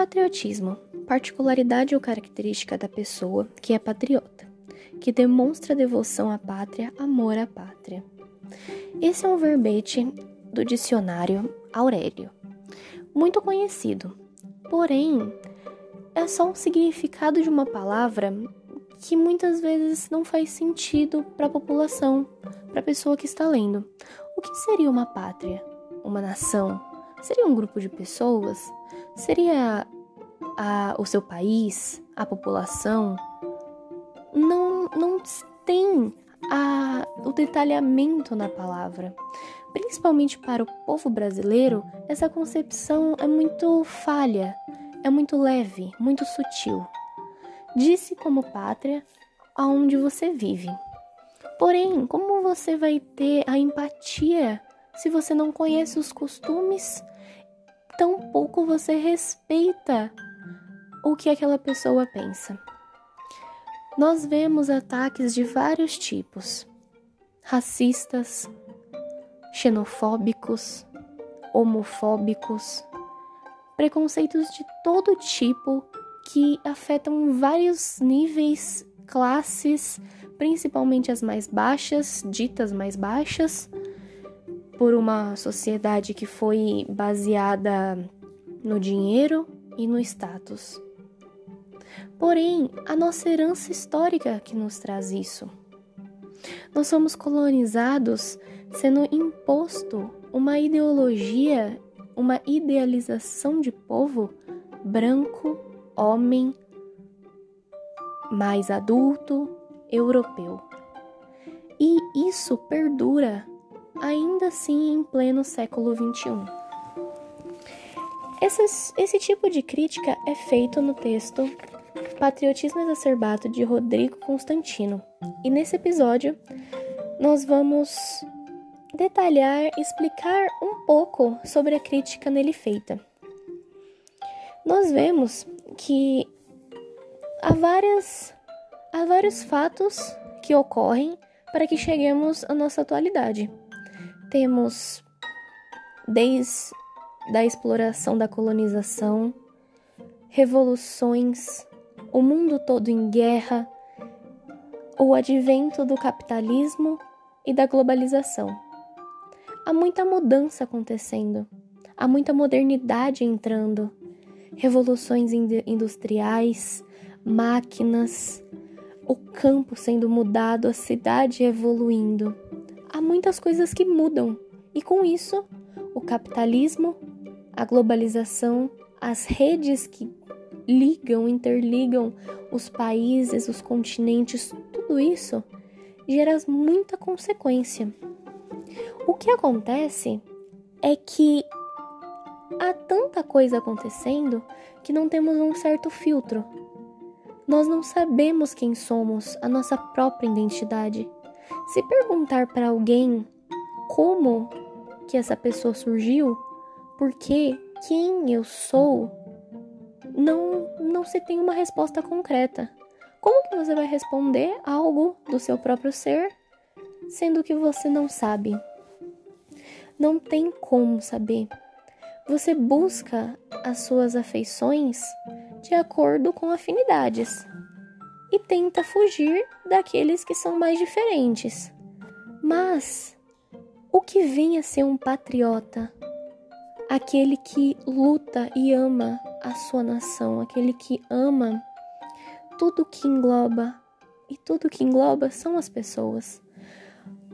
Patriotismo particularidade ou característica da pessoa que é patriota, que demonstra devoção à pátria, amor à pátria. Esse é um verbete do dicionário Aurélio, muito conhecido, porém é só um significado de uma palavra que muitas vezes não faz sentido para a população, para a pessoa que está lendo. O que seria uma pátria? Uma nação? Seria um grupo de pessoas? Seria a, o seu país, a população, não, não tem a, o detalhamento na palavra. Principalmente para o povo brasileiro, essa concepção é muito falha, é muito leve, muito sutil. Disse como pátria aonde você vive. Porém, como você vai ter a empatia se você não conhece os costumes? Tampouco você respeita o que aquela pessoa pensa. Nós vemos ataques de vários tipos: racistas, xenofóbicos, homofóbicos, preconceitos de todo tipo que afetam vários níveis, classes, principalmente as mais baixas, ditas mais baixas, por uma sociedade que foi baseada no dinheiro e no status. Porém, a nossa herança histórica que nos traz isso. Nós somos colonizados sendo imposto uma ideologia, uma idealização de povo branco, homem, mais adulto, europeu. E isso perdura ainda assim em pleno século XXI. Esse, tipo de crítica é feito no texto Patriotismo Exacerbado de Rodrigo Constantino. E nesse episódio, nós vamos detalhar explicar um pouco sobre a crítica nele feita. Nós vemos que há, várias, há vários fatos que ocorrem para que cheguemos à nossa atualidade. Temos desde a exploração da colonização, revoluções, o mundo todo em guerra, o advento do capitalismo e da globalização. Há muita mudança acontecendo, há muita modernidade entrando, revoluções industriais, máquinas, o campo sendo mudado, a cidade evoluindo. Há muitas coisas que mudam e com isso o capitalismo, a globalização, as redes que ligam, interligam os países, os continentes, tudo isso gera muita consequência. O que acontece é que há tanta coisa acontecendo que não temos um certo filtro. Nós não sabemos quem somos, a nossa própria identidade. Se perguntar para alguém como que essa pessoa surgiu, por quê, quem eu sou, não, não se tem uma resposta concreta. Como que você vai responder algo do seu próprio ser, sendo que você não sabe? Não tem como saber. Você busca as suas afeições de acordo com afinidades e tenta fugir daqueles que são mais diferentes. Mas o que vem a ser um patriota? Aquele que luta e ama a sua nação, aquele que ama tudo que engloba, e tudo que engloba são as pessoas.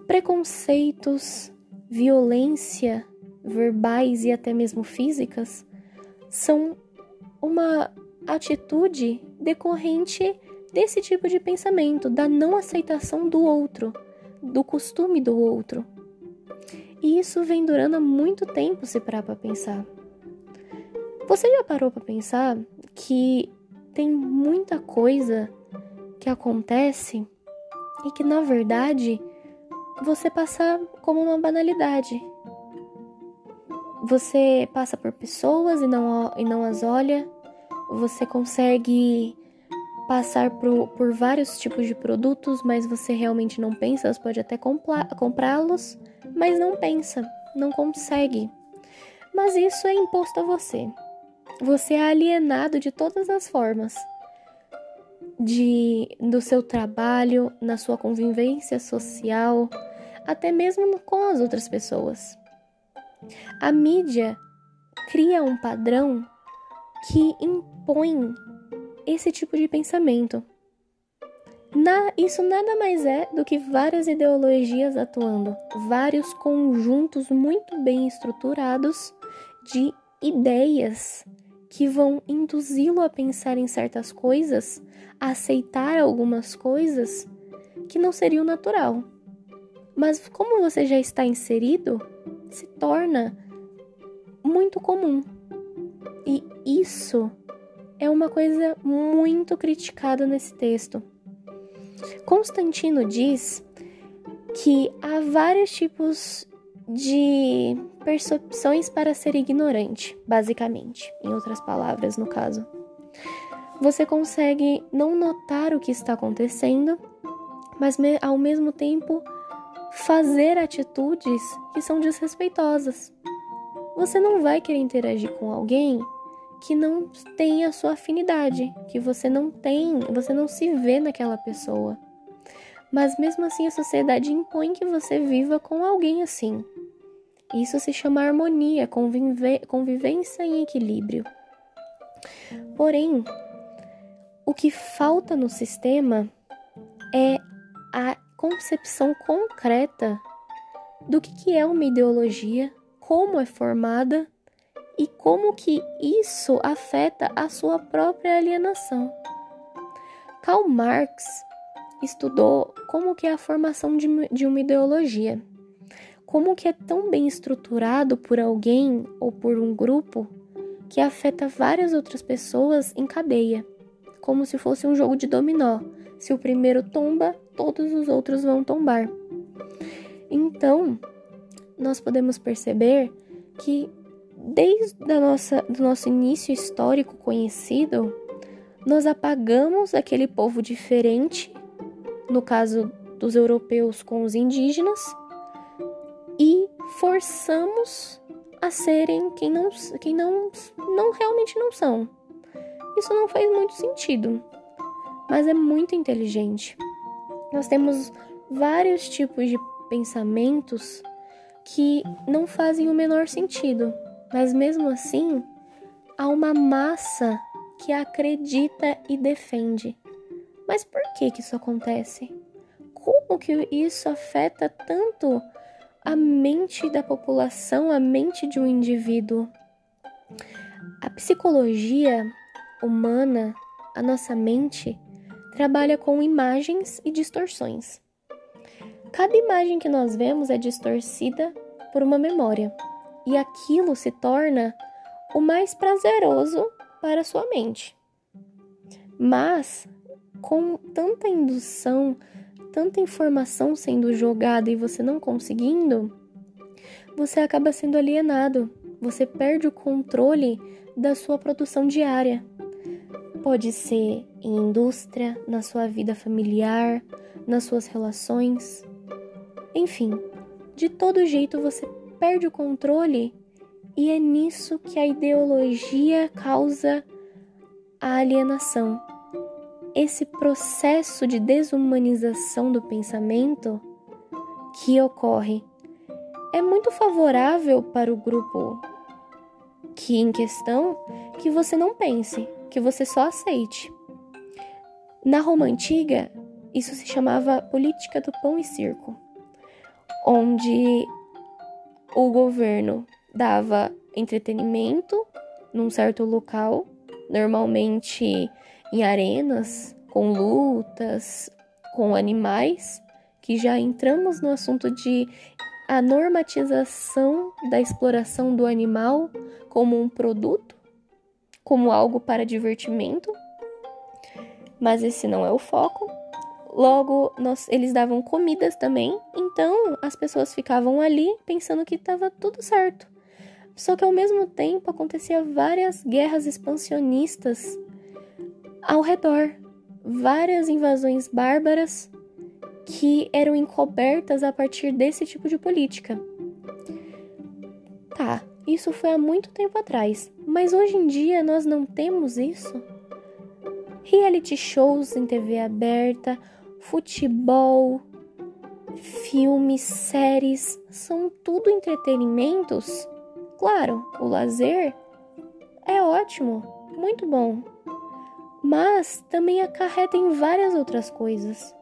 Preconceitos, violência verbais e até mesmo físicas são uma atitude decorrente desse tipo de pensamento, da não aceitação do outro, do costume do outro. E isso vem durando há muito tempo se parar para pensar. Você já parou para pensar que tem muita coisa que acontece e que na verdade você passa como uma banalidade. Você passa por pessoas e não, e não as olha, você consegue passar por, por vários tipos de produtos, mas você realmente não pensa, você pode até comprá-los, mas não pensa, não consegue. Mas isso é imposto a você. você é alienado de todas as formas. De, do seu trabalho, na sua convivência social, até mesmo com as outras pessoas. A mídia cria um padrão que impõe esse tipo de pensamento. Na, isso nada mais é do que várias ideologias atuando, vários conjuntos muito bem estruturados de ideias que vão induzi-lo a pensar em certas coisas, a aceitar algumas coisas que não seriam natural. Mas como você já está inserido, se torna muito comum. E isso é uma coisa muito criticada nesse texto. Constantino diz que há vários tipos de percepções para ser ignorante, basicamente, em outras palavras, no caso. Você consegue não notar o que está acontecendo, mas ao mesmo tempo fazer atitudes que são desrespeitosas. Você não vai querer interagir com alguém que não tem a sua afinidade, que você não tem, você não se vê naquela pessoa. Mas mesmo assim a sociedade impõe que você viva com alguém assim. Isso se chama harmonia, convivência em equilíbrio. Porém, o que falta no sistema é a concepção concreta do que é uma ideologia, como é formada e como que isso afeta a sua própria alienação. Karl Marx estudou como que é a formação de, uma ideologia, como que é tão bem estruturado por alguém ou por um grupo que afeta várias outras pessoas em cadeia, como se fosse um jogo de dominó. Se o primeiro tomba, todos os outros vão tombar. Então, nós podemos perceber que desde a nossa, do nosso início histórico conhecido, nós apagamos aquele povo diferente, no caso dos europeus com os indígenas, e forçamos a serem quem não, quem não, não realmente não são. Isso não faz muito sentido, mas é muito inteligente. Nós temos vários tipos de pensamentos que não fazem o menor sentido. Mas mesmo assim, há uma massa que acredita e defende. Mas por que que isso acontece? Como que isso afeta tanto a mente da população, a mente de um indivíduo? A psicologia humana, a nossa mente, trabalha com imagens e distorções. Cada imagem que nós vemos é distorcida por uma memória e aquilo se torna o mais prazeroso para sua mente. Mas, com tanta indução, tanta informação sendo jogada e você não conseguindo, você acaba sendo alienado, você perde o controle da sua produção diária. Pode ser em indústria, na sua vida familiar, nas suas relações. Enfim, de todo jeito você perde o controle e é nisso que a ideologia causa a alienação. Esse processo de desumanização do pensamento que ocorre é muito favorável para o grupo que em questão que você não pense, que você só aceite. Na Roma antiga, isso se chamava política do pão e circo, onde o governo dava entretenimento num certo local, normalmente em arenas, com lutas, com animais, que já entramos no assunto de a normatização da exploração do animal como um produto, como algo para divertimento. Mas esse não é o foco. Logo, nós, eles davam comidas também, então as pessoas ficavam ali pensando que estava tudo certo. Só que ao mesmo tempo acontecia várias guerras expansionistas ao redor, várias invasões bárbaras que eram encobertas a partir desse tipo de política. Tá, Isso foi há muito tempo atrás, mas hoje em dia nós não temos isso. Reality shows em TV aberta, futebol, filmes, séries, são tudo entretenimentos. Claro, o lazer é ótimo, muito bom, mas também acarreta em várias outras coisas.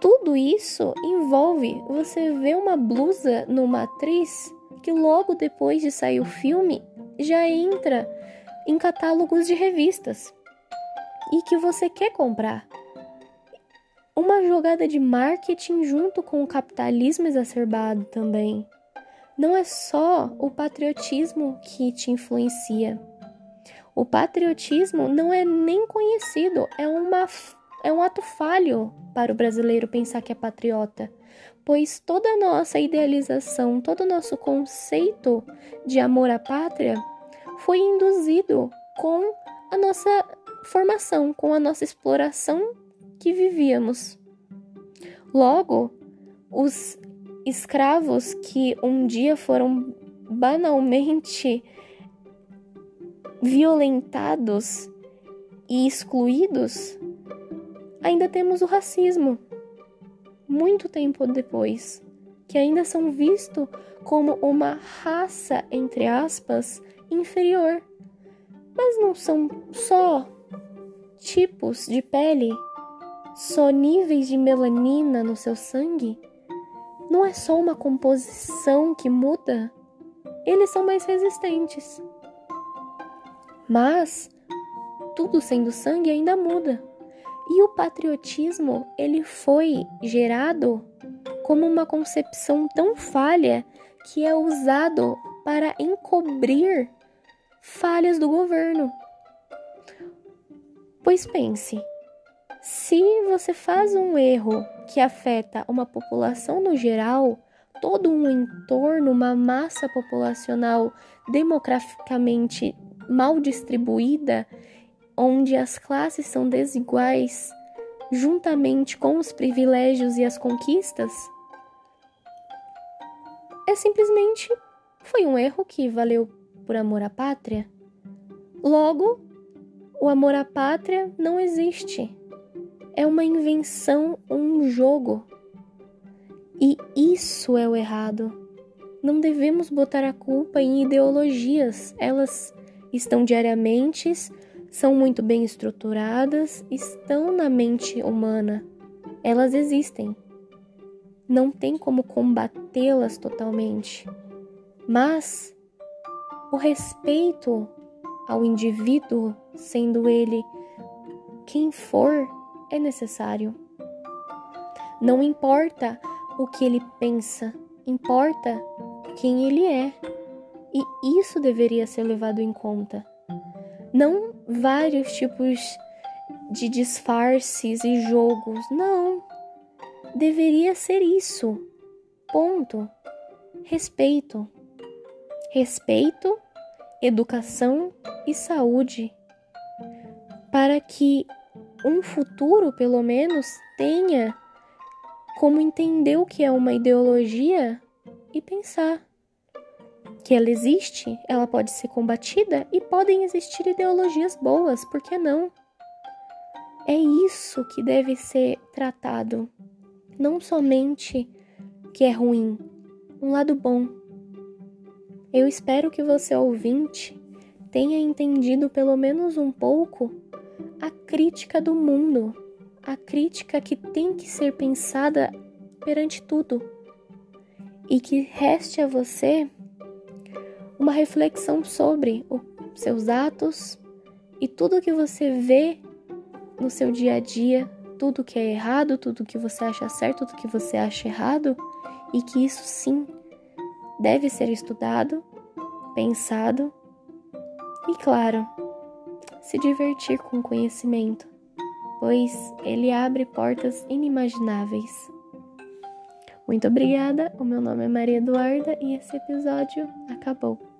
Tudo isso envolve você ver uma blusa numa atriz que logo depois de sair o filme já entra em catálogos de revistas e que você quer comprar. Uma jogada de marketing junto com o capitalismo exacerbado também. Não é só o patriotismo que te influencia. O patriotismo não é nem conhecido, é, uma, é um ato falho para o brasileiro pensar que é patriota, pois toda a nossa idealização, todo o nosso conceito de amor à pátria foi induzido com a nossa formação, com a nossa exploração que vivíamos. Logo, os escravos que um dia foram banalmente violentados e excluídos, ainda temos o racismo, muito tempo depois, que ainda são vistos como uma raça, entre aspas, inferior. Mas não são só tipos de pele, só níveis de melanina no seu sangue. Não é só uma composição que muda, eles são mais resistentes. Mas tudo sendo sangue ainda muda. E o patriotismo, ele foi gerado como uma concepção tão falha que é usado para encobrir falhas do governo. Pois pense, se você faz um erro que afeta uma população no geral, todo um entorno, uma massa populacional demograficamente mal distribuída, onde as classes são desiguais, juntamente com os privilégios e as conquistas, é simplesmente foi um erro que valeu por amor à pátria. Logo, o amor à pátria não existe. É uma invenção, um jogo. E isso é o errado. Não devemos botar a culpa em ideologias. Elas estão diariamente, são muito bem estruturadas, estão na mente humana. Elas existem. Não tem como combatê-las totalmente. Mas o respeito ao indivíduo, sendo ele quem for, é necessário. Não importa o que ele pensa, importa quem ele é. E isso deveria ser levado em conta. Não vários tipos de disfarces e jogos, não. Deveria ser isso. Ponto. Respeito. Respeito, educação e saúde. Para que um futuro, pelo menos, tenha como entender o que é uma ideologia e pensar que ela existe, ela pode ser combatida e podem existir ideologias boas, por que não? É isso que deve ser tratado, não somente que é ruim, um lado bom. Eu espero que você, ouvinte, tenha entendido pelo menos um pouco a crítica do mundo, a crítica que tem que ser pensada perante tudo, e que reste a você uma reflexão sobre os seus atos e tudo que você vê no seu dia a dia, tudo que é errado, tudo que você acha certo, tudo que você acha errado, e que isso sim deve ser estudado, pensado e, claro, se divertir com o conhecimento, pois ele abre portas inimagináveis. Muito obrigada, o meu nome é Maria Eduarda e esse episódio acabou.